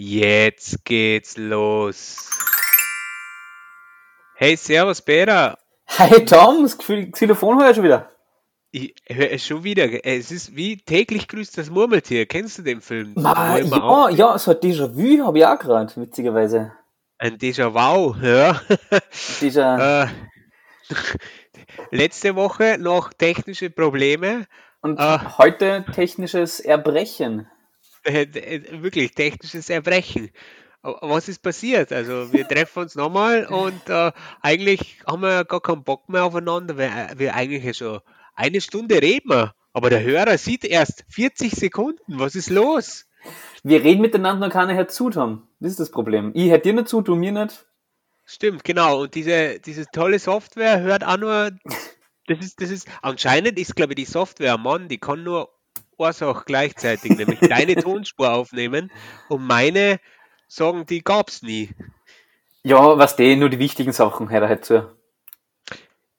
Jetzt geht's los. Hey, servus Peter. Hey Tom, das Gefühl- Xylophon hör ich schon wieder. Ich höre es schon wieder. Es ist wie täglich grüßt das Murmeltier. Kennst du den Film? Ma, immer auch- ja, ja, so ein Déjà-vu habe ich auch gerade, witzigerweise. Ein Déjà-vu, ja. Déjà äh, letzte Woche noch technische Probleme. und ah. heute technisches Erbrechen. Äh, äh, wirklich technisches Erbrechen. Was ist passiert? Also wir treffen uns nochmal und äh, eigentlich haben wir gar keinen Bock mehr aufeinander, weil äh, wir eigentlich ja schon eine Stunde reden. wir. Aber der Hörer sieht erst 40 Sekunden. Was ist los? Wir reden miteinander und keiner hört zu, Tom. Das ist das Problem. Ich hätte dir nicht zu, du mir nicht. Stimmt, genau. Und diese, diese tolle Software hört auch nur. Das ist, das ist, anscheinend ist, glaube ich, die Software ein Mann, die kann nur Ursache gleichzeitig, nämlich deine Tonspur aufnehmen und meine sagen, die gab's nie. Ja, was die, nur die wichtigen Sachen hört halt zu.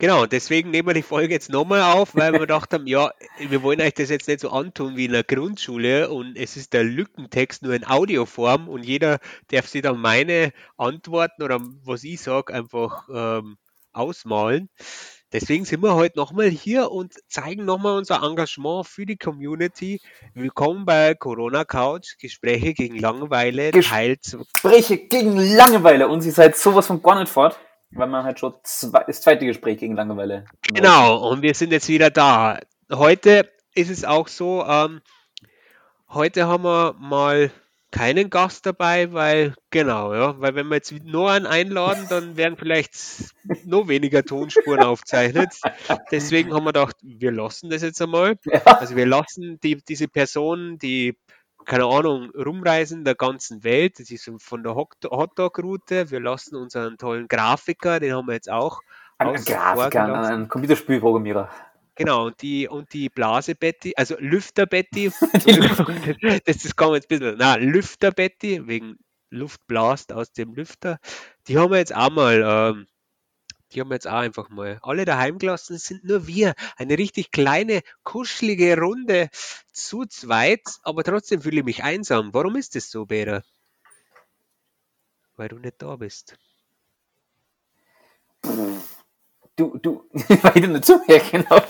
Genau, deswegen nehmen wir die Folge jetzt nochmal auf, weil wir gedacht haben, ja, wir wollen euch das jetzt nicht so antun wie in der Grundschule und es ist der Lückentext nur in Audioform und jeder darf sich dann meine Antworten oder was ich sage einfach ähm, ausmalen. Deswegen sind wir heute nochmal hier und zeigen nochmal unser Engagement für die Community. Willkommen bei Corona Couch, Gespräche gegen Langeweile, Teil 2. Gespräche gegen Langeweile und sie seid sowas von gar nicht fort, weil man halt schon zwei, das zweite Gespräch gegen Langeweile. Genau, und wir sind jetzt wieder da. Heute ist es auch so, ähm, heute haben wir mal keinen Gast dabei, weil, genau, ja, weil wenn wir jetzt nur einen einladen, dann werden vielleicht noch weniger Tonspuren aufzeichnet. Deswegen haben wir gedacht, wir lassen das jetzt einmal. Ja. Also wir lassen die, diese Personen, die, keine Ahnung, rumreisen der ganzen Welt, das ist von der Hot- Hotdog-Route, wir lassen unseren tollen Grafiker, den haben wir jetzt auch Ein, Grafiker, ein Computerspielprogrammierer. Genau, und die, und die Blase Betty, also Lüfter Betty, das, das kann man jetzt ein bisschen, na, Lüfter Betty, wegen Luft blast aus dem Lüfter, die haben wir jetzt auch mal, ähm, die haben wir jetzt auch einfach mal alle daheim gelassen, es sind nur wir, eine richtig kleine, kuschelige Runde zu zweit, aber trotzdem fühle ich mich einsam. Warum ist das so, Bera? Weil du nicht da bist. Du, du, weil dir nicht zuhöre, genau.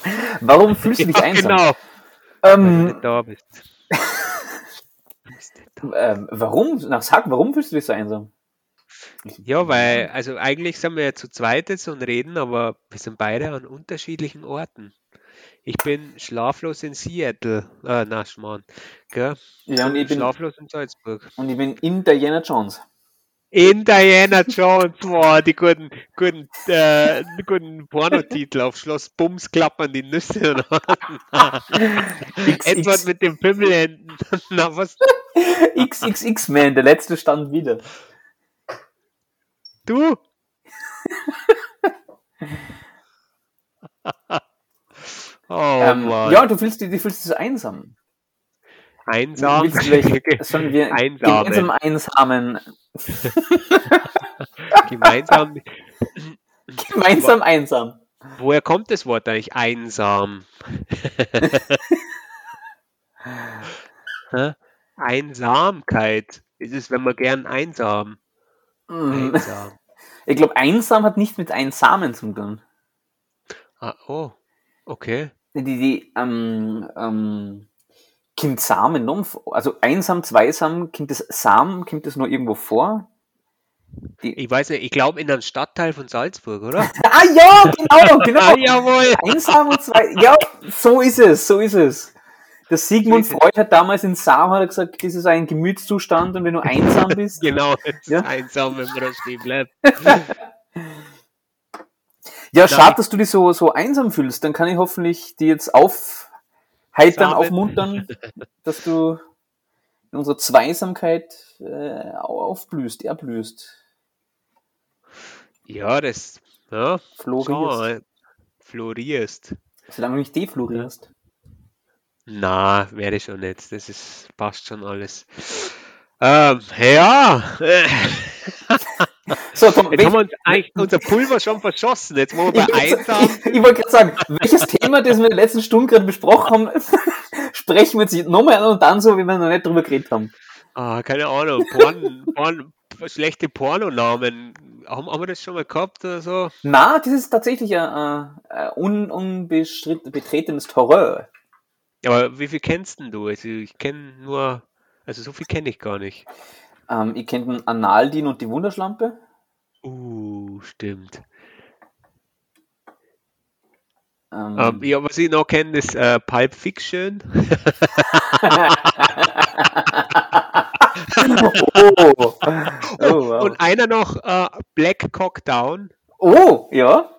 Warum fühlst du dich Ja, einsam? genau, weil du Ähm, da bist. Du ähm, warum? Nach sag, warum fühlst du dich so einsam? Ja, weil, also eigentlich sind wir ja zu zweit jetzt und reden, aber wir sind beide an unterschiedlichen Orten. Ich bin schlaflos in Seattle, äh, na, Schmarrn, gell? Ja, und ich bin, Schlaflos in Salzburg. und ich bin in Diana Jones. In Diana Jones, boah, die guten, guten, äh, guten Pornotitel auf Schloss Bums klappern die Nüsse Edward mit dem Pimmelhänden. Na, was, XXX-Man, der letzte stand wieder. du? oh, ähm, Mann. ja, du fühlst dich, du fühlst dich so einsam. Einsam. Sollen wir Einsame. gemeinsam einsamen, Gemeinsam. gemeinsam einsam. Woher kommt das Wort eigentlich? Einsam. Einsamkeit. Ist es, wenn man gern einsam? Mm. Einsam. Ich glaube, einsam hat nichts mit einsamen zu tun. Ah, oh, okay. Die, die, ähm, ähm, kommt Samen noch, also einsam, zweisam, kommt das Samen, kommt das nur irgendwo vor? Ich weiß nicht, ich glaube in einem Stadtteil von Salzburg, oder? Ah ja, genau, Ah, genau. jawohl. Einsam und zwei, ja, so ist es, so ist es. Der Sigmund. Freud hat damals in Sam hat er gesagt, das ist ein Gemütszustand und wenn du einsam bist, Genau, Ja. einsam, wenn man da stehen bleibt. ja, schade, dass du dich so, so einsam fühlst, dann kann ich hoffentlich die jetzt aufheitern, Samen. aufmuntern, dass du in unserer Zweisamkeit äh, aufblühst, erblühst, Ja, das, ja, florierst, florierst. solange du nicht deflorierst. Na, werde schon nicht. Das ist, passt schon alles. Ähm, ja. So, Tom, Jetzt haben wir uns eigentlich unser Pulver schon verschossen. Jetzt wollen wir bei ich, ich, ich wollte gerade sagen, welches Thema, das wir in der letzten Stunde gerade besprochen haben, sprechen wir jetzt nochmal an und dann so, wie wir noch nicht drüber geredet haben. Ah, keine Ahnung. Porn, Porn, schlechte Pornonamen. Haben, haben wir das schon mal gehabt oder so? Na, das ist tatsächlich ein, ein un, unbetretenes Terror. Aber wie viel kennst denn du? Also ich kenne nur, also so viel kenne ich gar nicht. Ähm, ich kenne den Analdin und die Wunderschlampe. Uh, stimmt. Ähm, Ähm, ja, was ich noch kenne, ist äh, Pulp Fiction. oh. oh, wow. Und einer noch äh, Black Cock Down. oh, ja.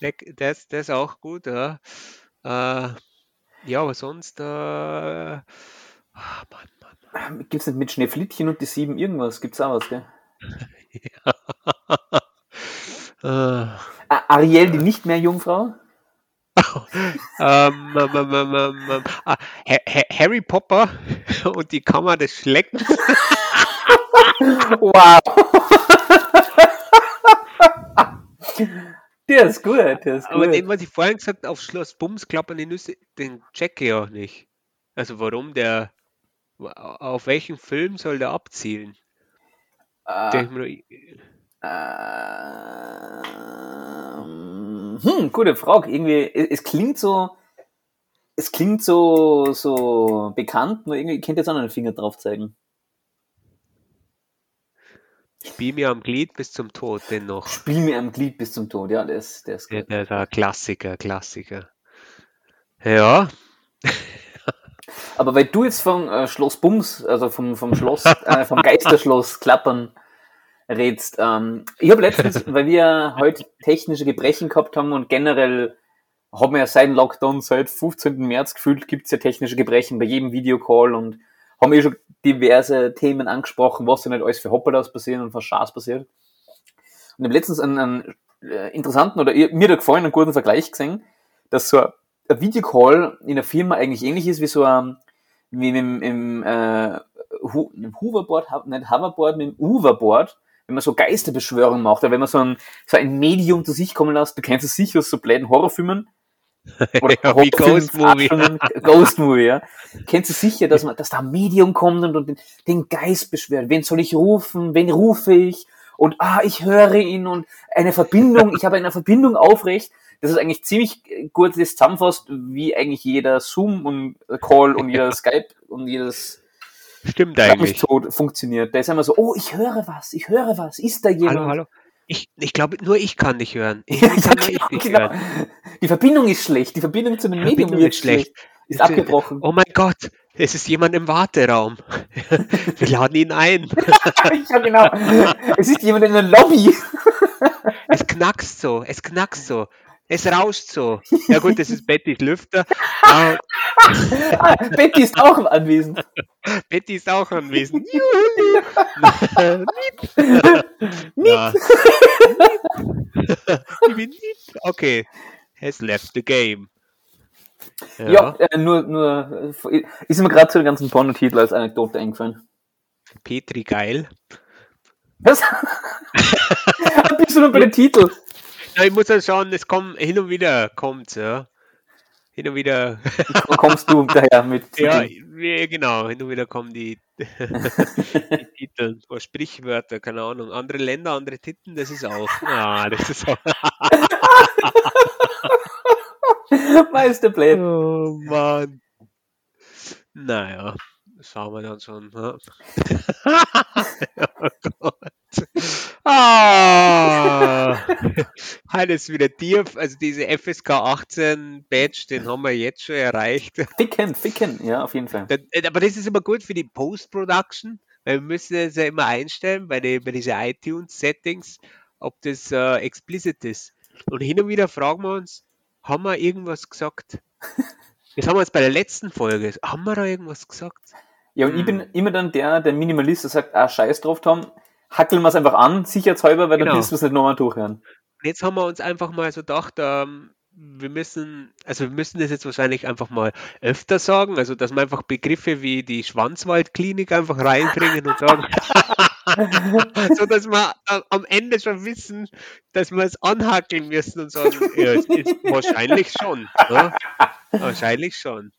Black, das, das ist auch gut, ja. Äh, ja, aber sonst, äh, ah, Mann, Mann. Gibt's nicht mit Schneeflittchen und die sieben irgendwas? Gibt's auch was, gell? Äh, Ah, Ariel, die nicht mehr Jungfrau? ähm, ähm, ähm, Ha- Ha- Harry Popper und die Kammer des Schleckens. Wow. der ist gut, der ist Aber gut. den, was ich vorhin gesagt habe, auf Schloss Bums klappern die Nüsse, den check ich auch nicht. Also warum der, auf welchen Film soll der abzielen? Ich mir, Ähm, hm, gute Frage. Irgendwie, es, es klingt so, es klingt so, so bekannt, nur irgendwie, ich könnte jetzt auch noch einen Finger drauf zeigen. Spiel mir am Glied bis zum Tod, den noch. Spiel mir am Glied bis zum Tod, ja, der ist, der ist gut. der ist ein Klassiker, Klassiker. Ja, Aber weil du jetzt vom äh, Schloss Bums, also vom, vom Schloss, äh, vom Geisterschloss Klappern redst, ähm, ich habe letztens, weil wir heute technische Gebrechen gehabt haben und generell haben wir ja seit dem Lockdown, seit 15. März gefühlt, gibt's ja technische Gebrechen bei jedem Videocall und haben eh schon diverse Themen angesprochen, was ja nicht alles für Hopperlaus passieren und was Schaß passiert. Und ich habe letztens einen, einen äh, interessanten oder mir da gefallen einen guten Vergleich gesehen, dass so ein ein Videocall in der Firma eigentlich ähnlich ist wie so ein, wie im, im, äh, Hu- im Hoverboard, Ho- nicht Hoverboard, mit dem Uverboard, wenn man so Geisterbeschwörung macht, oder wenn man so ein, so ein Medium zu sich kommen lässt, du kennst es sicher aus so bläden Horrorfilmen. Oder Ja, wie Horrorfilmen, Ghost Movie. Artfilmen, Ghost Movie, ja. Kennst du sicher, dass man, dass da ein Medium kommt und, und den, den Geist beschwört. Wen soll ich rufen? Wen rufe ich? Und ah, ich höre ihn und eine Verbindung, ich habe eine Verbindung aufrecht. Das ist eigentlich ziemlich gut das zusammenfasst, wie eigentlich jeder Zoom und Call und jeder Skype und jedes stimmt eigentlich. tot funktioniert. Da ist immer so, oh, ich höre was, ich höre was, ist da jemand? Hallo, hallo. Ich, ich glaube, nur ich kann dich hören. Ich Ja, kann ich genau, dich genau. hören. Die Verbindung ist schlecht, die Verbindung zu dem Die Medium Verbindung wird ist schlecht. schlecht. Ist abgebrochen. Oh mein Gott, es ist jemand im Warteraum. Wir laden ihn ein. ja, genau. Es ist jemand in der Lobby. Es knackst so, es knackst so. Es rauscht so. Ja gut, das ist Bettys Lüfter. Ah, Betty ist auch anwesend. Betty ist auch anwesend. Ja. Okay. Has left the game. Ja, äh, nur, nur, äh, ist mir gerade zu den ganzen Pornotitel als Anekdote eingefallen. Petri geil. Was? Bist du nur bei den Titeln? Ich muss ja schauen, es kommt hin und wieder kommt ja. Hin und wieder. Kommst du daher mit Ja, genau, hin und wieder kommen die, die Titel oder Sprichwörter, keine Ahnung. Andere Länder, andere Titten, das ist auch. Ah, das ist auch. Meister Blade. Oh Mann. Naja, schauen wir dann schon. Ne? oh Gott. Ah, ist wieder dir, also diese FSK 18 Badge, den haben wir jetzt schon erreicht. Ficken, ficken, ja, auf jeden Fall. Äh, Aber das ist immer gut für die Post-Production, weil wir müssen das ja immer einstellen bei, die, bei diesen iTunes-Settings, ob das äh, explicit ist. Und hin und wieder fragen wir uns, haben wir irgendwas gesagt? Das haben wir jetzt bei der letzten Folge. Haben wir da irgendwas gesagt? Ja, und ich Hm. bin immer dann der, der Minimalist, der sagt, ah, scheiß drauf, Tom, hackeln wir es einfach an, sicherheitshalber, weil dann Genau. müssen wir es nicht nochmal durchhören. Jetzt haben wir uns einfach mal so gedacht, ähm, wir müssen, also wir müssen das jetzt wahrscheinlich einfach mal öfter sagen, also dass wir einfach Begriffe wie die Schwanzwaldklinik einfach reinbringen und sagen, so dass wir a- am Ende schon wissen, dass wir es anhackeln müssen und sagen, ja, es ist wahrscheinlich schon. Ne? Wahrscheinlich schon.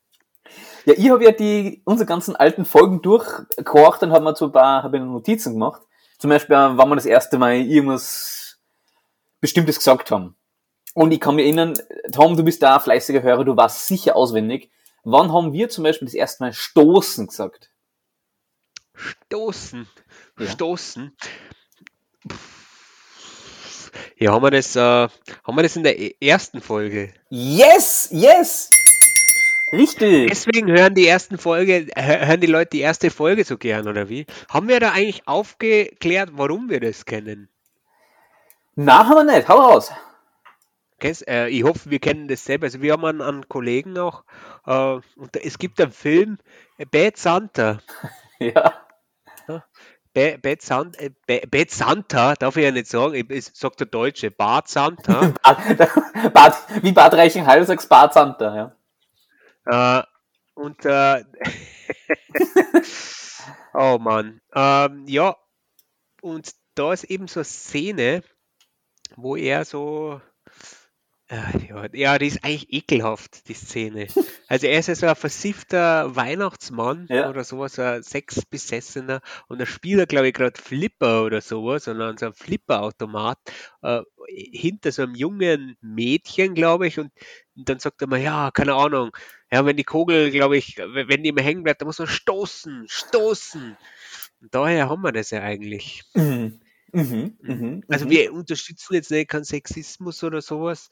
Ja, ich habe ja die, unsere ganzen alten Folgen durchgehorcht und habe mir so ein paar hab Notizen gemacht. Zum Beispiel, äh, wann wir das erste Mal irgendwas Bestimmtes gesagt haben. Und ich kann mich erinnern, Tom, du bist da ein fleißiger Hörer, du warst sicher auswendig. Wann haben wir zum Beispiel das erste Mal Stoßen gesagt? Stoßen. Ja. Stoßen. Ja, haben wir das, äh, haben wir das in der e-, ersten Folge? Yes, yes! Richtig. Deswegen hören die ersten Folge, hören die Leute die erste Folge so gern, oder wie? Haben wir da eigentlich aufgeklärt, warum wir das kennen? Na, haben wir nicht. Hau raus. Kennst, äh, ich hoffe, wir kennen das selber. Also wir haben einen, einen Kollegen auch, äh, und es gibt einen Film, Bad Santa. ja. Bad, Santa, äh, Bad Santa, darf ich ja nicht sagen, ich sag der Deutsche, Bad Santa. Bad, wie Bad Reichenhall sagst Bad Santa, ja. Äh, und äh, oh Mann. Ähm, ja, und da ist eben so eine Szene, wo er so ja, ja, die ist eigentlich ekelhaft, die Szene. Also er ist ja so ein versiffter Weihnachtsmann ja. oder sowas, ein Sexbesessener und er spielt, glaube ich, gerade Flipper oder sowas, sondern so ein Flipperautomat äh, hinter so einem jungen Mädchen, glaube ich, und, und, dann sagt er mal, ja, keine Ahnung, ja, wenn die Kugel, glaube ich, wenn die immer hängen bleibt, dann muss man stoßen, stoßen. Und daher haben wir das ja eigentlich. Mhm. Mhm, mhm, also mhm. wir unterstützen jetzt nicht keinen Sexismus oder sowas.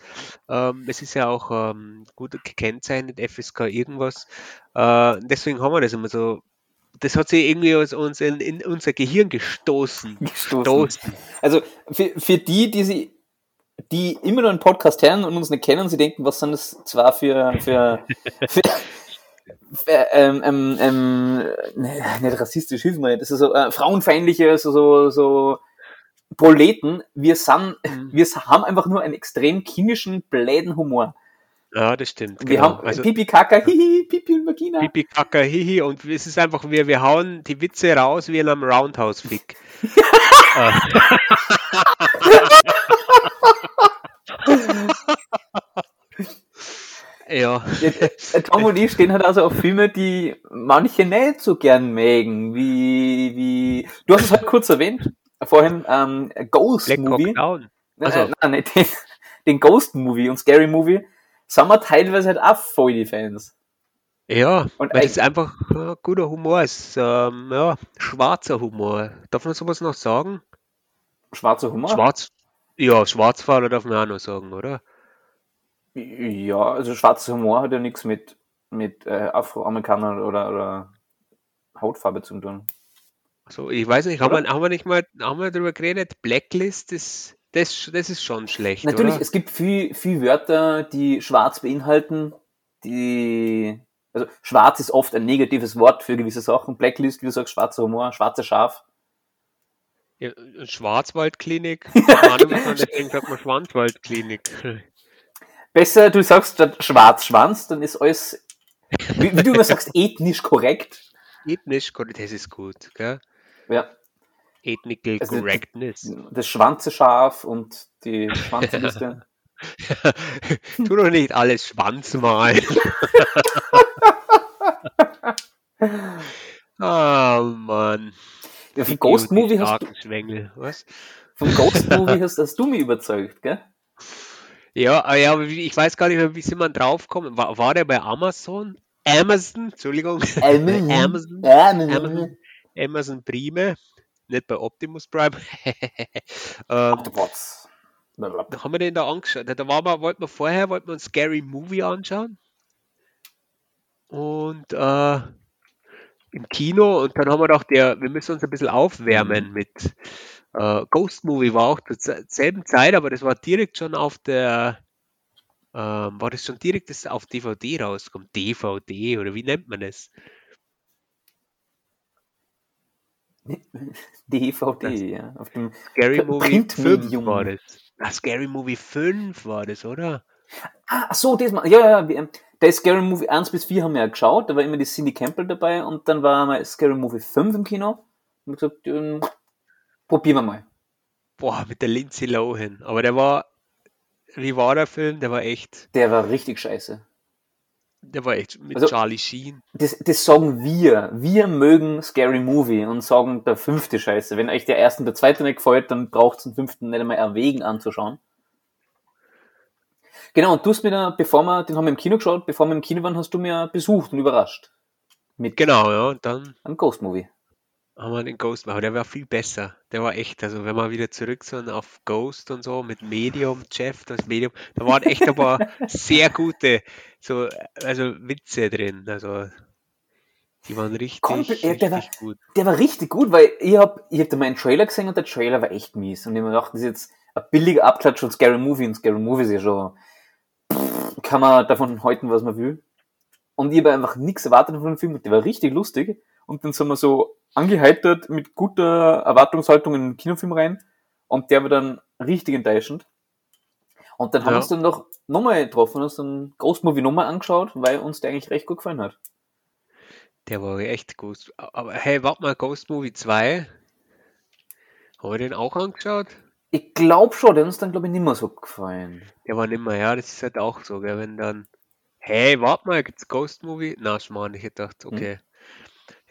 Ähm, es ist ja auch ähm, gut gekennzeichnet, FSK irgendwas. Äh, deswegen haben wir das immer so. Das hat sich irgendwie aus uns in, in unser Gehirn gestoßen. gestoßen. Also für, für die, die sie die immer noch einen Podcast hören und uns nicht kennen, sie denken, was sind das zwar für, für, für ähm, ähm, ähm, nicht rassistisch, hilf mir, das ist so äh, frauenfeindliche, so, so, so Proleten, wir sind, mhm. wir haben einfach nur einen extrem kinischen, bläden Humor. Ja, das stimmt. Wir genau. haben also, Pipi Kaka, Hihi, Pipi und Vagina. Pipi Kaka, Hihi und es ist einfach, wir, wir hauen die Witze raus wie in einem Roundhouse-Fick. ja. ja. Tom und ich stehen halt also auf Filme, die manche nicht so gern mögen, wie, wie, du hast es halt kurz erwähnt, vorhin ähm, Ghost Black Movie. Down. Also. Äh, nein, nicht den, den Ghost Movie und Scary Movie sind wir teilweise halt auch voll die Fans. Ja, und weil es einfach äh, guter Humor ist. Ähm, ja, schwarzer Humor. Darf man sowas noch sagen? Schwarzer Humor? Schwarz. Ja, Schwarzfahrer darf man auch noch sagen, oder? Ja, also schwarzer Humor hat ja nichts mit, mit äh, Afroamerikanern oder, oder Hautfarbe zu tun. So, ich weiß nicht, haben wir, haben wir nicht mal haben wir darüber geredet? Blacklist ist das, das ist schon schlecht. Natürlich, oder? es gibt viel, viel Wörter, die schwarz beinhalten, die also schwarz ist oft ein negatives Wort für gewisse Sachen. Blacklist, wie du sagst, schwarzer Humor, schwarzer Schaf. Ja, Schwarzwaldklinik. Deswegen sagt man Schwanzwaldklinik. Besser, du sagst statt Schwarzschwanz, dann ist alles, wie, wie du immer sagst, ethnisch korrekt. Ethnisch korrekt, das ist gut, gell? Ja. Ethnical also Correctness. Das Schwanzeschaf und die Schwanzliste. tu doch nicht alles Schwanz malen. oh Mann. Ja, von Ghost Movie hast du. Was? Von Ghost Movie hast, hast du mich überzeugt, gell? Ja, ah, ja, ich weiß gar nicht mehr, wie sind wir draufgekommen. War, war der bei Amazon? Amazon, Entschuldigung. Amazon. Amazon. Amazon. Amazon Prime nicht bei Optimus Prime. ähm, Octopods. Da haben wir den da angeschaut. Da war wir, wollten wir vorher wollten wir uns Scary Movie anschauen. Und äh, im Kino und dann haben wir gedacht, ja, wir müssen uns ein bisschen aufwärmen mit äh, Ghost Movie war auch zur selben Zeit, aber das war direkt schon auf der ähm, war das schon direkt das auf DVD rauskommt, DVD oder wie nennt man das? DVD, ja. Auf dem Scary Movie 5 war das. Ah, Scary Movie 5 war das, oder? Ah, so, das mal. Ja, ja. Der Scary Movie 1 bis 4 haben wir ja geschaut. Da war immer die Cindy Campbell dabei und dann war mal Scary Movie 5 im Kino. Und gesagt, ähm, probieren wir mal. Boah, mit der Lindsay Lohan. Aber der war, wie war der Film? Der war echt. Der war richtig scheiße. Der war echt mit Also- Charlie Sheen. Das, das sagen wir. Wir mögen Scary Movie und sagen der fünfte Scheiße. Wenn euch der erste und der zweite nicht gefällt, dann braucht es den fünften nicht einmal erwägen anzuschauen. Genau, und du hast mir da, bevor wir, den haben wir im Kino geschaut, bevor wir im Kino waren, hast du mir besucht und überrascht. Mit Genau, ja. Und dann einem Ghost Movie. Haben wir den Ghost aber der war viel besser. Der war echt, also wenn wir wieder zurück sind auf Ghost und so mit Medium, Jeff, das Medium, da waren echt ein paar sehr gute, so, also Witze drin. Also die waren richtig, Komplett, ja, der war- richtig gut. Der war richtig gut, weil ich hab, ich hab da meinen Trailer gesehen und der Trailer war echt mies. Und ich mir gedacht, das ist jetzt ein billiger Abklatsch von Scary Movie und Scary Movie ist ja schon, pff, kann man davon halten, was man will. Und ich habe einfach nichts erwartet von dem Film und der war richtig lustig. Und dann sind wir so angeheitert mit guter Erwartungshaltung in den Kinofilm rein und der war dann richtig enttäuschend. Und dann haben wir Ja. uns dann noch nochmal getroffen und uns dann Ghost Movie nochmal angeschaut, weil uns der eigentlich recht gut gefallen hat. Der war echt gut. Aber hey, warte mal, Ghost Movie 2. Haben wir den auch angeschaut? Ich glaube schon, der hat uns dann glaube ich nicht mehr so gefallen. Der war nimmer, ja, das ist halt auch so, gell, wenn dann, hey, warte mal, gibt's Ghost Movie? Na, Schmarrn, ich hätte gedacht, okay.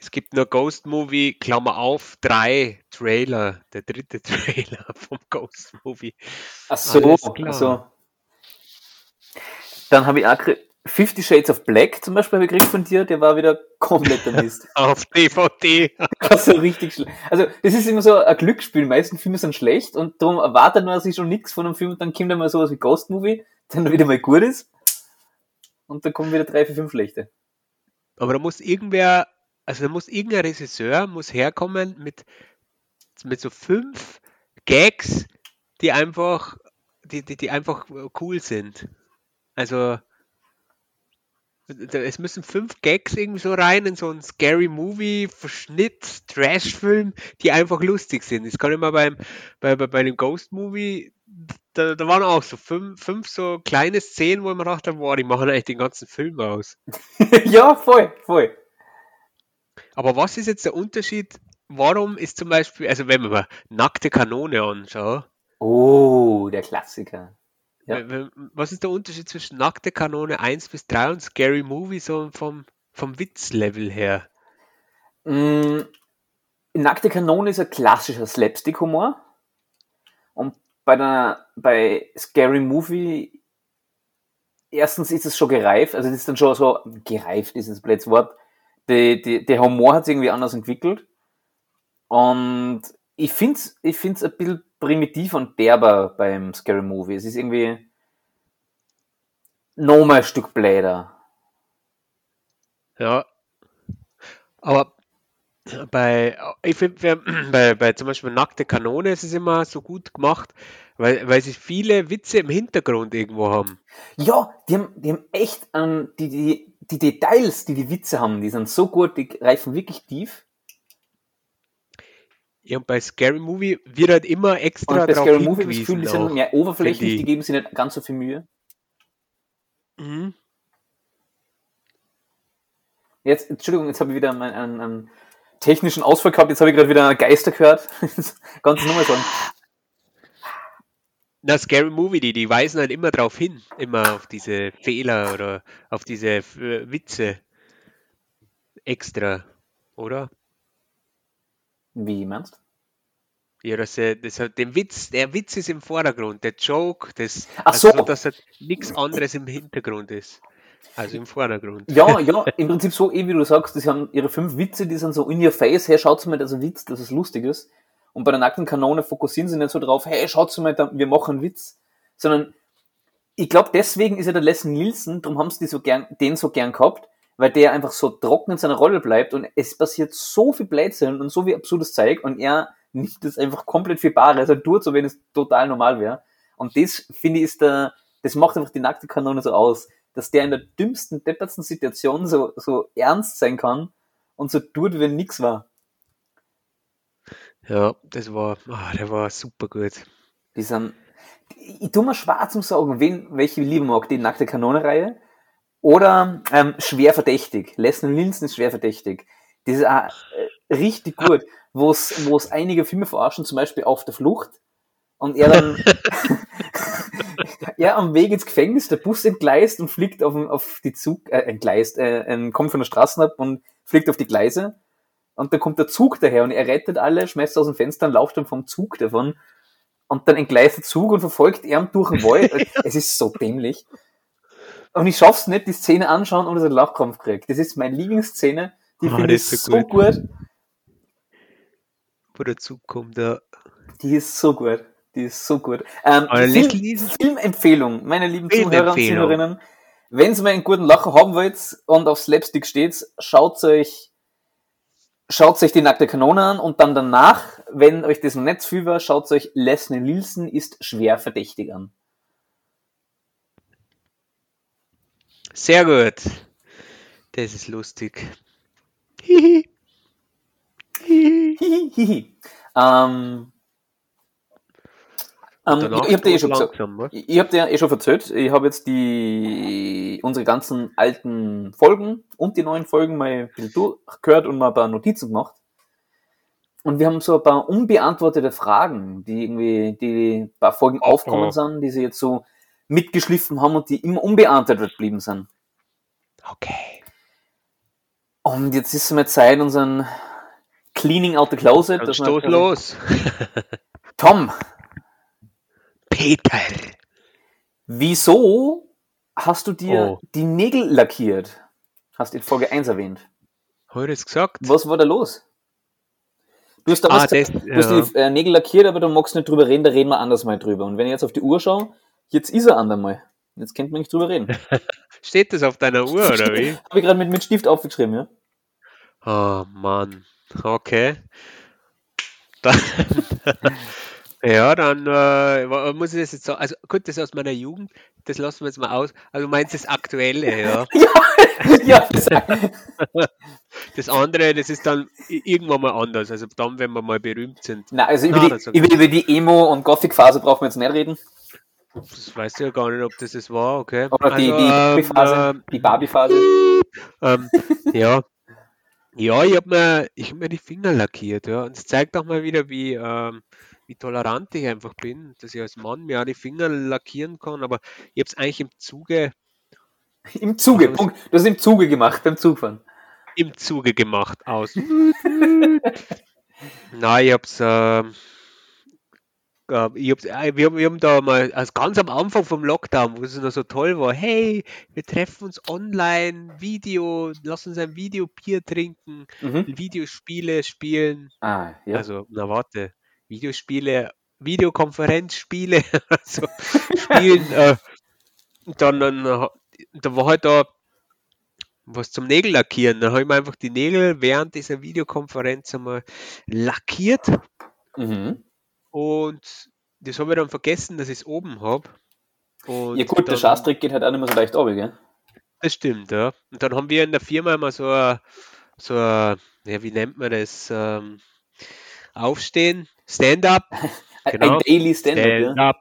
Es gibt nur Ghost Movie, Klammer auf, drei Trailer, der dritte Trailer vom Ghost Movie. Ach so, Alles ach klar. so. Dann habe ich auch Fifty Shades of Black zum Beispiel gekriegt von dir, der war wieder kompletter Mist. Auf DVD. Der war so richtig schlecht. Also, das ist immer so ein Glücksspiel. Die meisten Filme sind schlecht und darum erwartet man sich schon nichts von einem Film und dann kommt dann mal sowas wie Ghost Movie, der dann wieder mal gut ist. Und dann kommen wieder drei, vier, fünf schlechte. Aber da muss irgendwer, also da muss irgendein Regisseur muss herkommen mit, mit so fünf Gags, die einfach, die, die, die einfach cool sind. Also es müssen fünf Gags irgendwie so rein in so einen Scary Movie, Verschnitt, Trash-Film, die einfach lustig sind. Das kann immer beim, bei, bei, bei einem Ghost Movie, da, da waren auch so fünf, fünf so kleine Szenen, wo ich mir dachte, boah, die machen eigentlich den ganzen Film aus. ja, voll, voll. Aber was ist jetzt der Unterschied? Warum ist zum Beispiel, also wenn man mal nackte Kanone anschaut, Oh, der Klassiker. Ja. was ist der Unterschied zwischen nackte Kanone 1 bis 3 und Scary Movie so vom, vom Witzlevel her? Mm, Nackte Kanone ist ein klassischer Slapstick-Humor. Und bei, der, bei Scary Movie, erstens ist es schon gereift, also das ist dann schon so, gereift ist das blödes Wort. Die, die, der Humor hat sich irgendwie anders entwickelt. Und ich finde es ich find's ein bisschen primitiv und derber beim Scary Movie. Es ist irgendwie nochmal ein Stück bläder. Ja. Aber bei, ich finde, bei, bei zum Beispiel nackte Kanone ist es immer so gut gemacht, weil, weil sie viele Witze im Hintergrund irgendwo haben. Ja, die haben, die haben echt, ähm, die, die, die Details, die die Witze haben, die sind so gut, die reifen wirklich tief. Ja, und bei Scary Movie wird halt immer extra Und bei drauf Scary Movie habe ich das Gefühl, die sind mehr oberflächlich, die ich. geben sich nicht ganz so viel Mühe. Mhm. Jetzt, Entschuldigung, jetzt habe ich wieder einen, einen, einen technischen Ausfall gehabt, jetzt habe ich gerade wieder Geister gehört. Du nochmal sagen? Na, Scary Movie, die, die weisen halt immer drauf hin, immer auf diese Fehler oder auf diese äh, Witze extra, oder? Wie meinst Ja, das, äh, das den Witz, der Witz ist im Vordergrund, der Joke, das, Ach also so. dass halt nichts anderes im Hintergrund ist, also im Vordergrund. Ja, ja, im Prinzip so, eh wie du sagst, sie haben ihre fünf Witze, die sind so in your face, hey, schaut mal, das ist ein Witz, das ist lustig ist. Und bei der nackten Kanone fokussieren sie nicht so drauf, hey, schaut mal, wir machen einen Witz, sondern ich glaube, deswegen ist ja der Les Nielsen, darum haben sie die so gern, den so gern gehabt, weil der einfach so trocken in seiner Rolle bleibt und es passiert so viel Blödsinn und so viel absurdes Zeug und er nimmt das einfach komplett für bare, also tut so, wenn es total normal wäre. Und das, finde ich, ist der, das macht einfach die nackte Kanone so aus, dass der in der dümmsten, deppertsten Situation so, so ernst sein kann und so tut, wenn nix war. Ja, das war, ah, der war super gut. Die sind, ich tue mir schwer zum sagen, wen, welche ich lieber mag, die nackte Kanone-Reihe oder ähm, schwer verdächtig. Leslie Nielsen ist schwer verdächtig. Das ist auch, äh, richtig gut, wo es wo es einige Filme verarschen, zum Beispiel Auf der Flucht und er dann er am Weg ins Gefängnis, der Bus entgleist und fliegt auf, auf die Zug, äh, entgleist, äh, kommt von der Straße ab und fliegt auf die Gleise. Und dann kommt der Zug daher und er rettet alle, schmeißt aus dem Fenster und lauft dann vom Zug davon. Und dann entgleist der Zug und verfolgt er durch den Wald. es ist so dämlich. Und ich schaff's nicht, die Szene anschauen und einen Lachkrampf krieg. Das ist meine Lieblingsszene. Die oh, finde ich so gut. gut. Wo der Zug kommt, ja. Die ist so gut. Die ist so gut. Ähm, Film, Filmempfehlung, meine lieben Zuhörer und Zuhörerinnen. Wenn ihr mal einen guten Lacher haben wollt und auf Slapstick steht, schaut euch, schaut euch die nackte Kanone an und dann danach, wenn euch das noch nicht viel war, schaut euch Leslie Nielsen ist schwer verdächtig an. Sehr gut. Das ist lustig. Hihi. Hihi. Hihi. Ähm, ähm, ich, ich habe dir eh schon gesagt, ich habe dir eh schon erzählt, ich habe jetzt die unsere ganzen alten Folgen und die neuen Folgen mal ein bisschen durchgehört und mal ein paar Notizen gemacht. Und wir haben so ein paar unbeantwortete Fragen, die irgendwie, die ein paar Folgen oh, aufkommen oh. sind, die sie jetzt so mitgeschliffen haben und die immer unbeantwortet geblieben sind. Okay. Und jetzt ist es mal Zeit, unseren Cleaning out the Closet. Dann stoß los. Tom, Peter. Wieso hast du dir oh. die Nägel lackiert? Hast in Folge 1 erwähnt. Heute ist gesagt. Was war da los? Du hast, ah, das, du hast ja. die äh, Nägel lackiert, aber du magst nicht drüber reden, da reden wir anders mal drüber. Und wenn ich jetzt auf die Uhr schaue, jetzt ist er andermal. Jetzt kennt man nicht drüber reden. Steht das auf deiner Uhr, oder wie? Habe ich gerade mit, mit Stift aufgeschrieben, ja. Oh Mann. Okay. Dann, ja, dann äh, muss ich das jetzt sagen. Also gut, das aus meiner Jugend, das lassen wir jetzt mal aus. Also du meinst das Aktuelle, ja. ja, ja. Das andere, das ist dann irgendwann mal anders. Also dann, wenn wir mal berühmt sind. Na, also über, Na, die, über, über die Emo- und Gothic-Phase brauchen wir jetzt nicht reden. Das weißt du ja gar nicht, ob das das war, okay. Oder die, also, die Barbie-Phase. Ähm, die Barbie-Phase. Ähm, ja. Ja, ich habe mir, hab mir die Finger lackiert, ja. Und es zeigt auch mal wieder, wie, ähm, wie tolerant ich einfach bin, dass ich als Mann mir auch die Finger lackieren kann, aber ich habe es eigentlich im Zuge. Im Zuge, aus, Punkt. Du hast im Zuge gemacht, beim Zugfahren. Im Zuge gemacht, aus. Nein, ich hab's. Äh, ich hab's, äh, wir, wir haben da mal, also ganz am Anfang vom Lockdown, wo es noch so toll war, hey, wir treffen uns online, Video, lass uns ein Videobier trinken, mhm. Videospiele spielen. Ah, ja. Also, na warte, Videospiele, Videokonferenzspiele, also spielen. äh, dann, dann, da war halt da was zum Nägel lackieren. Dann habe ich mir einfach die Nägel während dieser Videokonferenz einmal lackiert. Mhm. Und das habe ich dann vergessen, dass ich es oben habe. Ja gut, dann, der Schastrick geht halt auch nicht mehr so leicht runter, gell? Das stimmt, ja. Und dann haben wir in der Firma immer so ein, so ein, ja, wie nennt man das? Ähm, Aufstehen, Stand-up. Genau. Ein Daily Stand-up.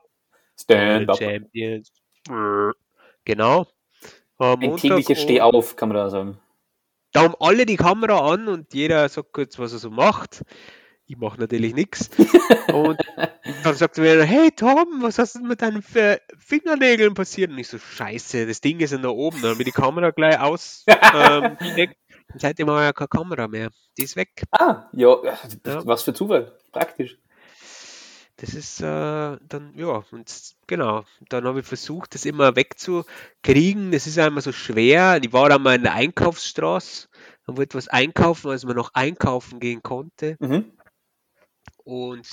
Stand-up. Champions. Genau. Am Ein tägliches Stehauf, kann man da sagen. Da haben alle die Kamera an und jeder sagt kurz, was er so macht. Ich mache natürlich nichts. Und dann sagt er mir, hey Tom, was hast denn mit deinen Fingernägeln passiert? Und ich so, scheiße, das Ding ist ja da oben. Dann habe ich die Kamera gleich aus ähm, Seitdem haben wir ja keine Kamera mehr. Die ist weg. Ah, ja, ja. was für Zufall. Praktisch. Das ist äh, dann, ja, und genau. Dann habe ich versucht, das immer wegzukriegen. Das ist einmal so schwer. Ich war dann mal in der Einkaufsstraße, und wollte was einkaufen, als man noch einkaufen gehen konnte. Mhm. Und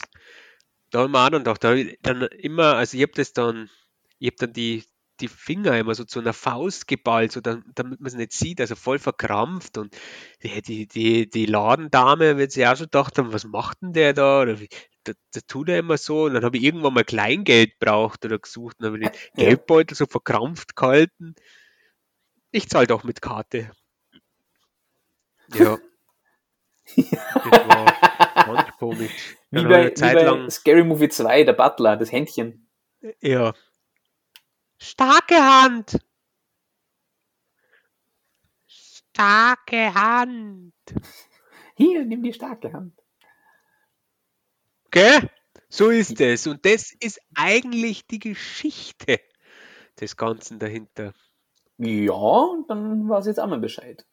da haben wir auch dann gedacht, da dann immer, also ich habe das dann, ich habe dann die, die Finger immer so zu einer Faust geballt, so damit man es nicht sieht, also voll verkrampft. Und die, die, die, die Ladendame wird sich auch schon gedacht haben, was macht denn der da? Oder wie, da, da tut er immer so. Und dann habe ich irgendwann mal Kleingeld braucht oder gesucht und habe den Geldbeutel so verkrampft gehalten. Ich zahle doch mit Karte. Ja. das war ganz komisch. Wie bei, wie bei Scary Movie 2, der Butler, das Händchen. Ja, Starke Hand. Starke Hand. Hier, nimm die starke Hand. Okay. So ist es. Und das ist eigentlich die Geschichte des Ganzen dahinter. Ja, dann war es jetzt auch mal Bescheid.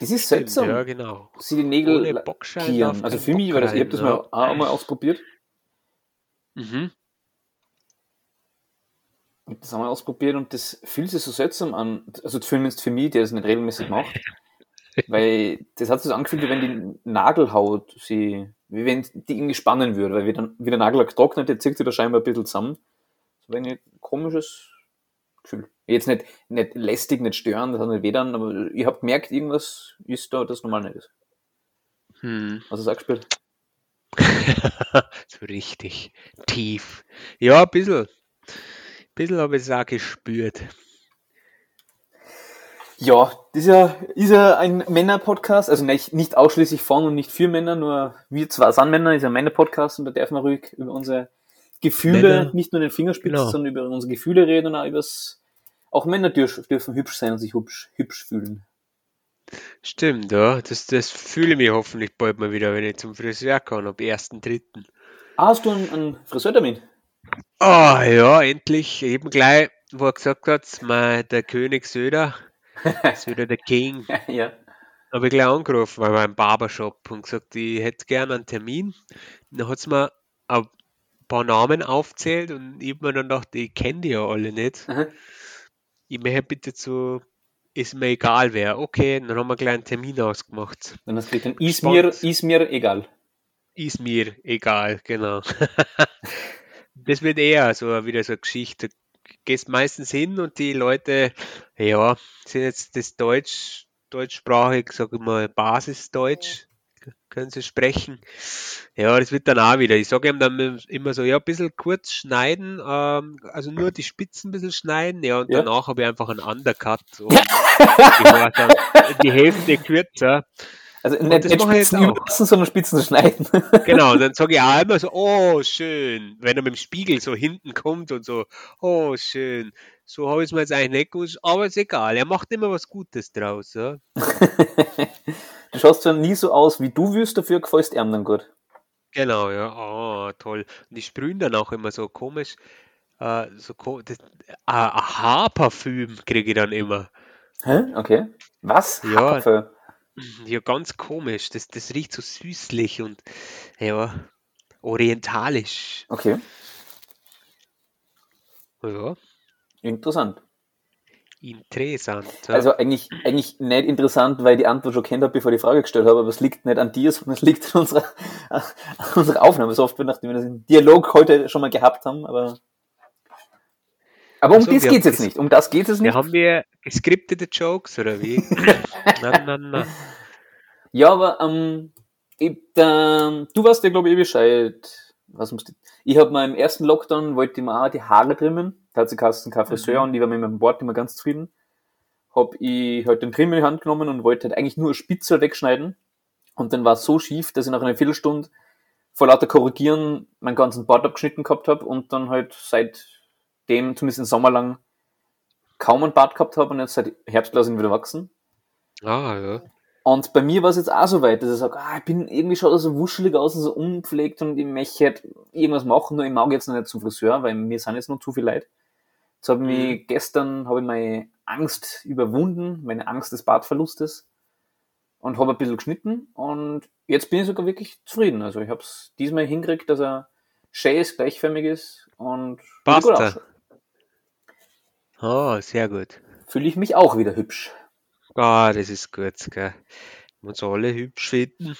Das ist seltsam. Ja, genau. Sie die Nägel lackieren. Also für mich war das, ich habe das mal auch mal ausprobiert. Mhm. Ich habe das einmal ausprobiert und das fühlt sich so seltsam an. Also zumindest für mich, der das nicht regelmäßig macht. weil das hat sich so angefühlt, wie wenn die Nagelhaut sie, wie wenn die irgendwie spannen würde, weil wie, dann, wie der Nagellack trocknet, der zieht sich da scheinbar ein bisschen zusammen. So ein komisches Gefühl. Jetzt nicht, nicht lästig, nicht stören, das hat nicht weh aber ich habe gemerkt, irgendwas ist da, das normal nicht ist. Hm. Hast du es auch gespielt? so richtig tief. Ja, ein bisschen. Bisschen habe ich es auch gespürt. Ja, das ist ja, ist ja ein Männer-Podcast, also nicht, nicht ausschließlich von und nicht für Männer, nur wir zwei sind Männer, ist ein Männer-Podcast und da darf man ruhig über unsere Gefühle, Männer, nicht nur den Fingerspitzen, genau. sondern über unsere Gefühle reden und auch übers, auch Männer dürfen, dürfen hübsch sein und sich hübsch, hübsch fühlen. Stimmt, ja. Das, das fühle ich mich hoffentlich bald mal wieder, wenn ich zum Friseur kann, ab 1.3. Ah, hast du einen, einen Friseurtermin? Ah, ja, endlich. Eben gleich, wo er gesagt hat, mein, der König Söder, Söder der King, ja. habe ich gleich angerufen bei meinem Barbershop und gesagt, ich hätte gerne einen Termin. Und dann hat es mir ein paar Namen aufzählt und ich habe mir dann gedacht, ich kenne die ja alle nicht. Aha. Ich möchte bitte zu, ist mir egal wer. Okay, dann haben wir gleich einen Termin ausgemacht. Dann hast du gesagt, ist mir, Spannend. ist mir egal. Ist mir egal, genau. das wird eher so wieder so eine Geschichte. Du gehst meistens hin und die Leute, ja, sind jetzt das Deutsch, deutschsprachig, sag ich mal, Basisdeutsch, können sie sprechen. Ja, das wird dann auch wieder. Ich sage ihm dann immer so, ja, ein bisschen kurz schneiden, ähm, also nur die Spitzen ein bisschen schneiden, ja, und Ja. danach habe ich einfach einen Undercut. So. die, Haare dann die Hälfte kürzer. Also nicht, das nicht Spitzen überlassen, sondern Spitzen schneiden. Genau, dann sage ich auch immer so, oh, schön, wenn er mit dem Spiegel so hinten kommt und so, oh, schön. So habe ich es mir jetzt eigentlich nicht gewusst, aber ist egal, er macht immer was Gutes draus. Ja? du schaust zwar nie so aus, wie du wirst, dafür gefällst ihm dann gut. Genau, ja, oh, toll. Und die sprühen dann auch immer so komisch, äh, so das, ein Haarparfüm kriege ich dann immer. Hä? Okay. Was? Ja. Haferpfeffer. Ja, ganz komisch, das, das riecht so süßlich und ja, orientalisch. Okay. Ja, Interessant. interessant. Ja. Also eigentlich, eigentlich nicht interessant, weil ich die Antwort schon kennt habe, bevor ich die Frage gestellt habe, aber es liegt nicht an dir, sondern es liegt an unserer, an unserer Aufnahmesoftware, nachdem wir das im Dialog heute schon mal gehabt haben, aber aber um Ach so, das geht es jetzt nicht. Um das geht es Ja, nicht. haben wir geskriptete Jokes oder wie? na, na, na. Ja, aber ähm, ich, ähm, du weißt ja, glaube ich, eh Bescheid. Was musst du, ich habe mal im ersten Lockdown, wollte ich mir auch die Haare trimmen. Da hat sie Kasten kein Friseur Mhm. und ich war mit meinem Bord immer ganz zufrieden. Hab ich halt den Trimmer in die Hand genommen und wollte halt eigentlich nur eine Spitze wegschneiden. Und dann war es so schief, dass ich nach einer Viertelstunde vor lauter Korrigieren meinen ganzen Bart abgeschnitten gehabt habe und dann halt seitdem, zumindest im Sommer lang, kaum einen Bart gehabt habe und jetzt seit Herbst lasse ich ihn wieder wachsen. Ah, ja. Und bei mir war es jetzt auch so weit, dass ich sage, ah, ich bin irgendwie schaut so wuschelig aus und so unpflegt und ich möchte halt irgendwas machen, nur ich mag jetzt noch nicht zum Friseur, weil mir sind jetzt noch zu viel Leute. Jetzt habe ich mich gestern habe ich meine Angst überwunden, meine Angst des Bartverlustes und habe ein bisschen geschnitten und jetzt bin ich sogar wirklich zufrieden. Also ich habe es diesmal hingekriegt, dass er schön ist, gleichförmig ist und Passt gut ausschaut. Oh, sehr gut. Fühle ich mich auch wieder hübsch. Ah, das ist gut, gell. Uns alle hübsch finden.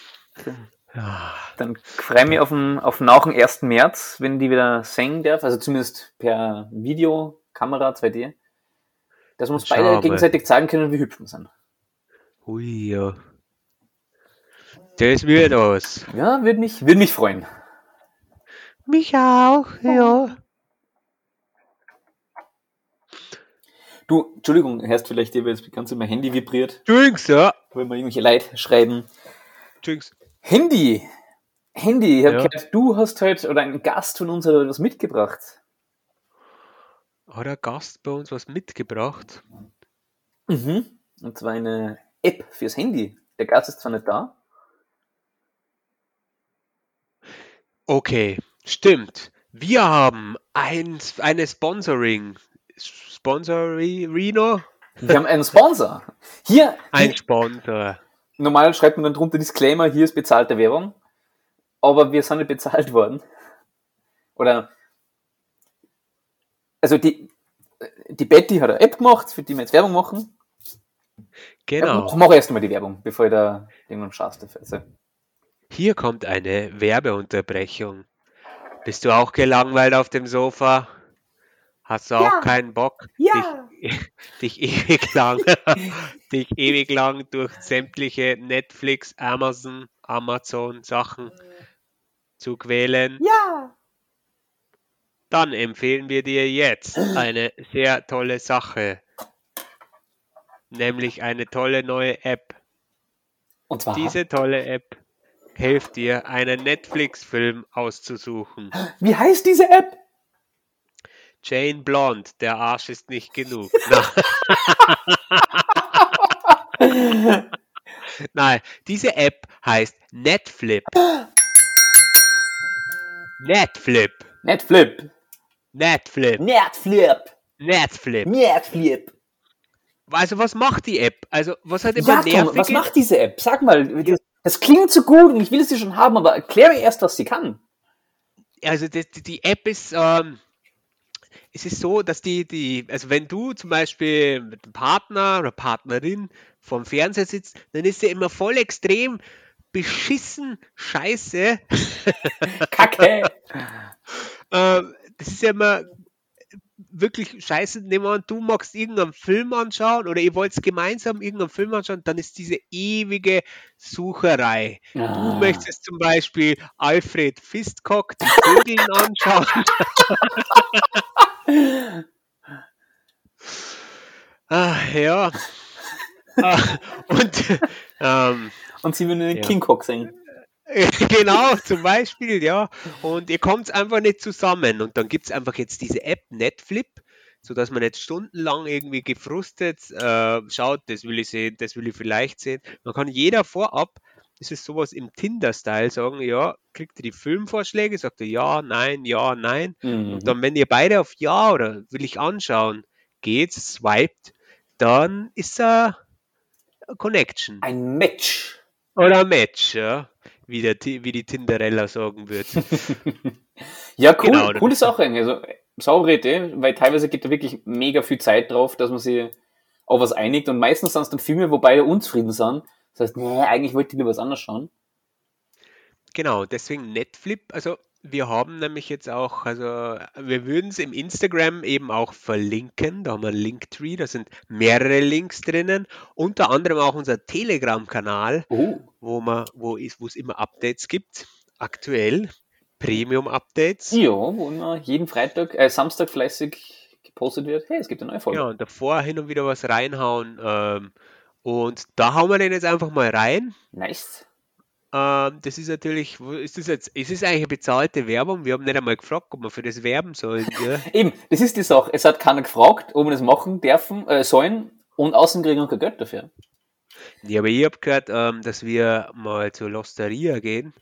Ja, Dann freue ich mich auf den, auf nach dem 1. März, wenn die wieder singen darf, also zumindest per Videokamera 2D, dass wir uns beide mal. gegenseitig zeigen können, wie hübsch wir sind. hui, ja. Das wird was. Ja, würde mich, würde mich freuen. Mich auch, ja. Du, Entschuldigung, hörst vielleicht, ich habe jetzt ganz mein Handy vibriert, Tschüss, ja. weil mir irgendwelche Leute schreiben. Tschüss. Handy! Handy, ich habe Ja. gehört, du hast heute, oder ein Gast von uns hat etwas mitgebracht. Hat ein Gast bei uns was mitgebracht? Mhm. Und zwar eine App fürs Handy. Der Gast ist zwar nicht da. Okay, stimmt. Wir haben ein, eine Sponsoring. Sponsorino? Wir haben einen Sponsor. Hier, Ein Sponsor. normal schreibt man dann drunter Disclaimer, hier ist bezahlte Werbung. Aber wir sind nicht bezahlt worden. Oder, also die, die Betty hat eine App gemacht, für die wir jetzt Werbung machen. Genau. Ich mache erst mal die Werbung, bevor ich da irgendwann schaust. Also, Hier kommt eine Werbeunterbrechung. Bist du auch gelangweilt auf dem Sofa? Hast du auch Ja. keinen Bock, Ja. dich, dich ewig lang, dich ewig lang durch sämtliche Netflix, Amazon, Amazon Sachen zu quälen? ja. Dann empfehlen wir dir jetzt eine sehr tolle Sache, nämlich eine tolle neue App. Und zwar, Diese tolle App hilft dir, einen Netflix-Film auszusuchen. wie heißt diese App? Jane Blonde, der Arsch ist nicht genug. Nein, diese App heißt Netflip. Netflip. Netflip. Netflip. Netflip. Netflip. Netflip. Also was macht die App? Also was hat immer Ja, Tom, nervig was macht diese App? Sag mal, das, das klingt so gut und ich will sie schon haben, aber erkläre erst, was sie kann. also die- die App ist, ähm, es ist so, dass die, die, also wenn du zum Beispiel mit einem Partner oder Partnerin vorm Fernseher sitzt, dann ist der immer voll extrem beschissen scheiße. Kacke. Ähm, das ist ja immer wirklich scheiße. Nehmen wir an, du magst irgendeinen Film anschauen oder ihr wollt gemeinsam irgendeinen Film anschauen, dann ist diese ewige Sucherei. Du Ah. möchtest zum Beispiel Alfred Fistcock die Vögeln anschauen. ah, ja. Ah, und ähm, Und sie würden den Ja. King Kong singen. genau, zum Beispiel, ja. Und ihr kommt einfach nicht zusammen. Und dann gibt es einfach jetzt diese App Netflip, sodass man jetzt stundenlang irgendwie gefrustet äh, schaut, das will ich sehen, das will ich vielleicht sehen. Man kann jeder vorab, das ist sowas im Tinder-Style, sagen, ja, kriegt ihr die Filmvorschläge, sagt er ja, nein, ja, nein. Mhm. Und dann, wenn ihr beide auf Ja oder will ich anschauen geht, swiped, dann ist er Connection. Ein Match. Oder Match, ja. Wie, der, wie die Tinderella sagen wird. Ja, cool, Genau, coole Sache. Also, saure Idee, weil teilweise geht da wirklich mega viel Zeit drauf, dass man sich auf was einigt und meistens sind es dann Filme, wo beide unzufrieden sind. Das heißt, nee, eigentlich wollte ich lieber was anderes schauen. Genau, deswegen Netflip. Also wir haben nämlich jetzt auch, also wir würden es im Instagram eben auch verlinken. Da haben wir einen Linktree, da sind mehrere Links drinnen. Unter anderem auch unser Telegram-Kanal, Oh. wo man, wo ist, wo es immer Updates gibt. Aktuell Premium-Updates. Ja, wo immer jeden Freitag, äh, Samstag fleißig gepostet wird. Hey, es gibt eine neue Folge. Ja, und davor hin und wieder was reinhauen. Ähm, und da hauen wir den jetzt einfach mal rein. Nice. Ähm, das ist natürlich, ist das jetzt, ist es eigentlich eine bezahlte Werbung? Wir haben nicht einmal gefragt, ob wir für das werben sollen. Gell? Eben, das ist die Sache. Es hat keiner gefragt, ob wir das machen dürfen, äh, sollen und außen kriegen wir kein Geld dafür. Ja, aber ich habe gehört, ähm, dass wir mal zur Losteria gehen.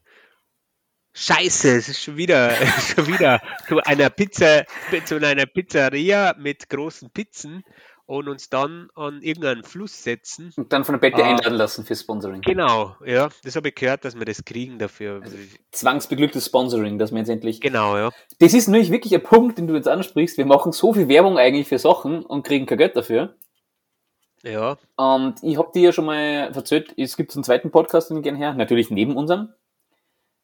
Scheiße, es ist schon wieder, schon wieder zu einer Pizza, zu einer Pizzeria mit großen Pizzen und uns dann an irgendeinen Fluss setzen. Und dann von der Betty Ah. einladen lassen für Sponsoring. Genau, ja, das habe ich gehört, dass wir das kriegen dafür. Zwangsbeglücktes Sponsoring, dass wir jetzt endlich. Genau, ja. Das ist nämlich wirklich ein Punkt, den du jetzt ansprichst. Wir machen so viel Werbung eigentlich für Sachen und kriegen kein Geld dafür. Ja, Und ich habe dir ja schon mal erzählt, es gibt einen zweiten Podcast, den ich gerne her, natürlich neben unserem.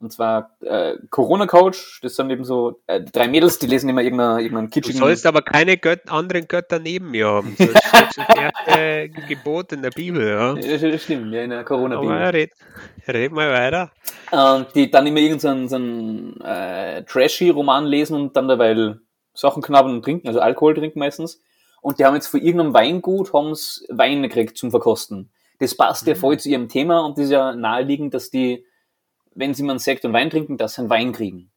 Und zwar äh, Corona Coach, das sind eben so äh, drei Mädels, die lesen immer irgendeinen du kitschigen. sollst aber keine Gött anderen Götter neben mir haben. Das schon das erste Gebot in der Bibel, ja. Ja, das stimmt, ja, in der corona Aber bibel red, red mal weiter. Ähm, die dann immer irgendeinen so einen, äh, trashy Roman lesen und dann dabei Sachen knabbern und trinken, also Alkohol trinken meistens. Und die haben jetzt von irgendeinem Weingut haben's Wein gekriegt zum Verkosten. Das passt ja Mhm. voll zu ihrem Thema und das ist ja naheliegend, dass die, wenn sie mal einen Sekt und Wein trinken, dass sie einen Wein kriegen.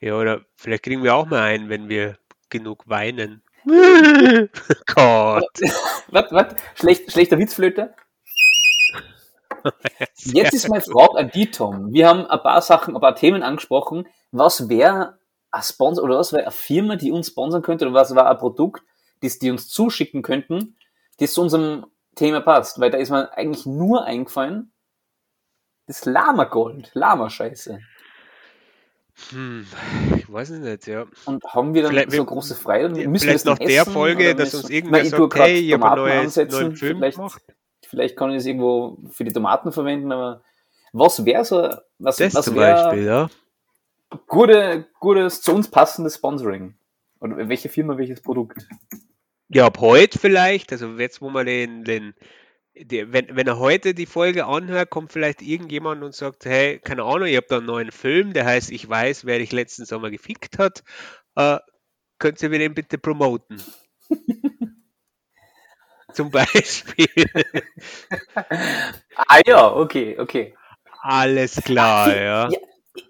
Ja, oder vielleicht kriegen wir auch mal einen, wenn wir genug weinen. Gott. Was, was? Schlecht, schlechter Witzflöte? Jetzt ist meine Frage an die, Tom. Wir haben ein paar Sachen, ein paar Themen angesprochen. Was wäre ein Sponsor oder was wäre eine Firma, die uns sponsern könnte oder was war ein Produkt, das die uns zuschicken könnten, das zu unserem Thema passt? Weil da ist mir eigentlich nur eingefallen, das Lama-Gold, Lama-Scheiße. Hm, ich weiß es nicht, ja. Und haben wir dann Vielleicht- so große Freiheit? Müssen wir vielleicht das nach der essen, Folge, dass uns irgendwer tue sagt, hey, habe einen Tomaten neuen, Film vielleicht, gemacht. vielleicht kann ich das irgendwo für die Tomaten verwenden, aber was wäre so, was, Das was wäre Beispiel, ja. gute, gutes, zu uns passendes Sponsoring? Oder welche Firma, welches Produkt? Ja, ab heute vielleicht, also jetzt, wo man den, den, die, wenn, wenn er heute die Folge anhört, kommt vielleicht irgendjemand und sagt, hey, keine Ahnung, ich habe da einen neuen Film, der heißt Ich weiß, wer dich letzten Sommer gefickt hat. Äh, könnt ihr mir den bitte promoten? Zum Beispiel. Ah ja, okay, okay. Alles klar, ja. Ja,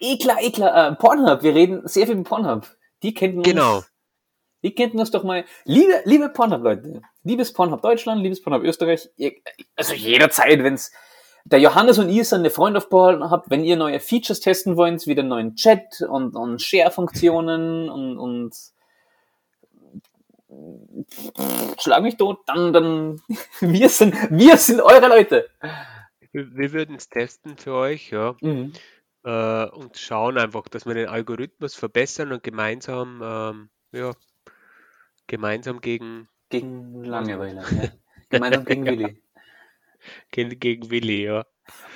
eh klar, eh klar. Äh, Pornhub, wir reden sehr viel mit Pornhub. Die kennen uns. Die kennen uns doch mal. Liebe, liebe Pornhub-Leute, liebes Pornhub Deutschland, liebes Pornhub Österreich, ihr, also jederzeit, wenn's der Johannes und ihr sind eine Freund auf Pornhub, wenn ihr neue Features testen wollt, wie den neuen Chat und, und Share-Funktionen und, und schlag mich tot, dann, dann, wir sind, wir sind eure Leute. Wir, wir würden es testen für euch, ja. Mhm. Äh, und schauen einfach, dass wir den Algorithmus verbessern und gemeinsam, ähm, ja, gemeinsam gegen, Gegen Langeweile. Ja. Gemeinsam gegen Willi. gegen, gegen Willi, ja.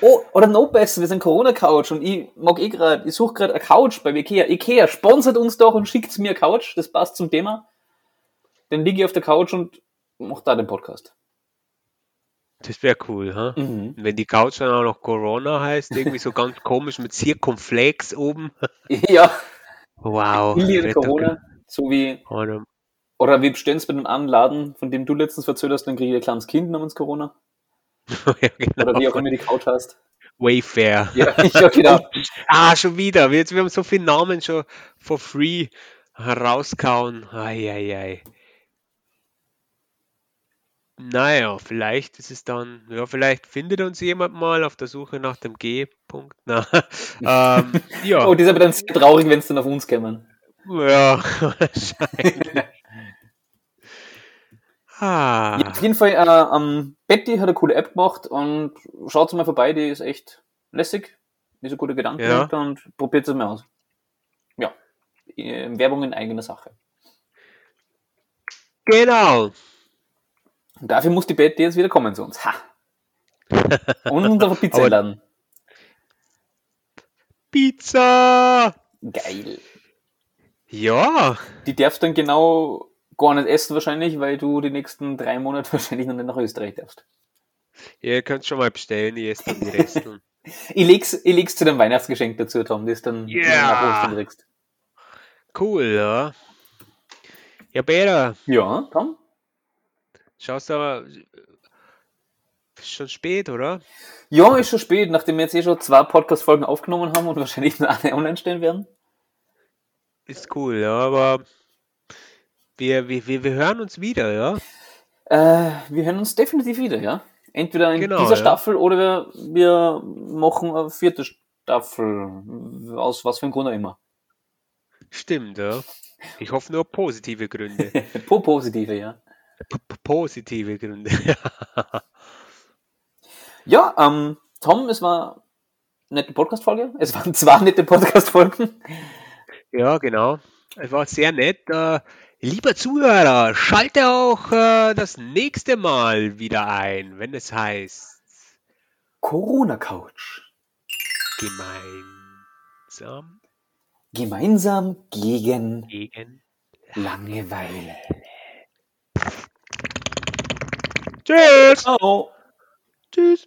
Oh, oder noch besser, wir sind Corona-Couch und ich mag eh gerade, ich suche gerade eine Couch bei Ikea. Ikea, sponsert uns doch und schickt mir eine Couch, das passt zum Thema. Dann liege ich auf der Couch und mach da den Podcast. Das wäre cool, ha? Mhm. Wenn die Couch dann auch noch Corona heißt, irgendwie so ganz komisch mit Circumflex oben. Ja, Wow. Corona, so wie, Oder- wir bestellen es bei dem Anladen, von dem du letztens erzählt hast, dann kriege ich ein kleines Kind namens Corona. ja, genau. Oder wie auch immer die Couch heißt. Wayfair. Ja, ja genau. Ah, schon wieder. Wir, wir haben so viele Namen schon for free herauskauen. Eieiei. Naja, vielleicht ist es dann, ja, vielleicht findet uns jemand mal auf der Suche nach dem G-Punkt. Na, ähm, ja, Oh, die ist aber dann sehr traurig, wenn es dann auf uns kämen. ja, wahrscheinlich. Ah, Ja, auf jeden Fall, äh, ähm, Betty hat eine coole App gemacht und schaut mal vorbei, die ist echt lässig. Die ist ein guter Gedanke Ja. und probiert es mal aus. Ja, äh, Werbung in eigener Sache. genau. Und dafür muss die Betty jetzt wieder kommen zu uns. Ha! Und uns auf Pizza einladen. Pizza! Geil. Ja, Die darfst dann genau gar nicht essen wahrscheinlich, weil du die nächsten drei Monate wahrscheinlich noch nicht nach Österreich darfst. ihr könnt schon mal bestellen, ihr esst dann die Resteln. Ich leg's, ich leg's zu deinem Weihnachtsgeschenk dazu, Tom, das dann Ja. nach Ostern kriegst. Cool, ja. Ja, Peter, Ja, Tom? schaust du aber, ist schon spät, oder? Ja, ist schon spät, nachdem wir jetzt eh schon zwei Podcast-Folgen aufgenommen haben und wahrscheinlich nur eine online stellen werden. Ist cool, ja, aber wir, wir, wir, wir hören uns wieder, ja? Äh, wir hören uns definitiv wieder, ja. Entweder in Genau, dieser ja. Staffel oder wir, wir machen eine vierte Staffel. Aus was für einem Grund auch immer. Stimmt, ja. Ich hoffe nur positive Gründe. Po positive, ja. P positive Gründe. Ja, ähm, Tom, es war eine nette Podcast-Folge. Es waren zwei nette Podcast-Folgen. ja, genau. Es war sehr nett. Lieber Zuhörer, schalte auch äh, das nächste Mal wieder ein, wenn es heißt Corona-Couch. gemeinsam Gemeinsam gegen gegen. Langeweile. Tschüss! Ciao. Tschüss!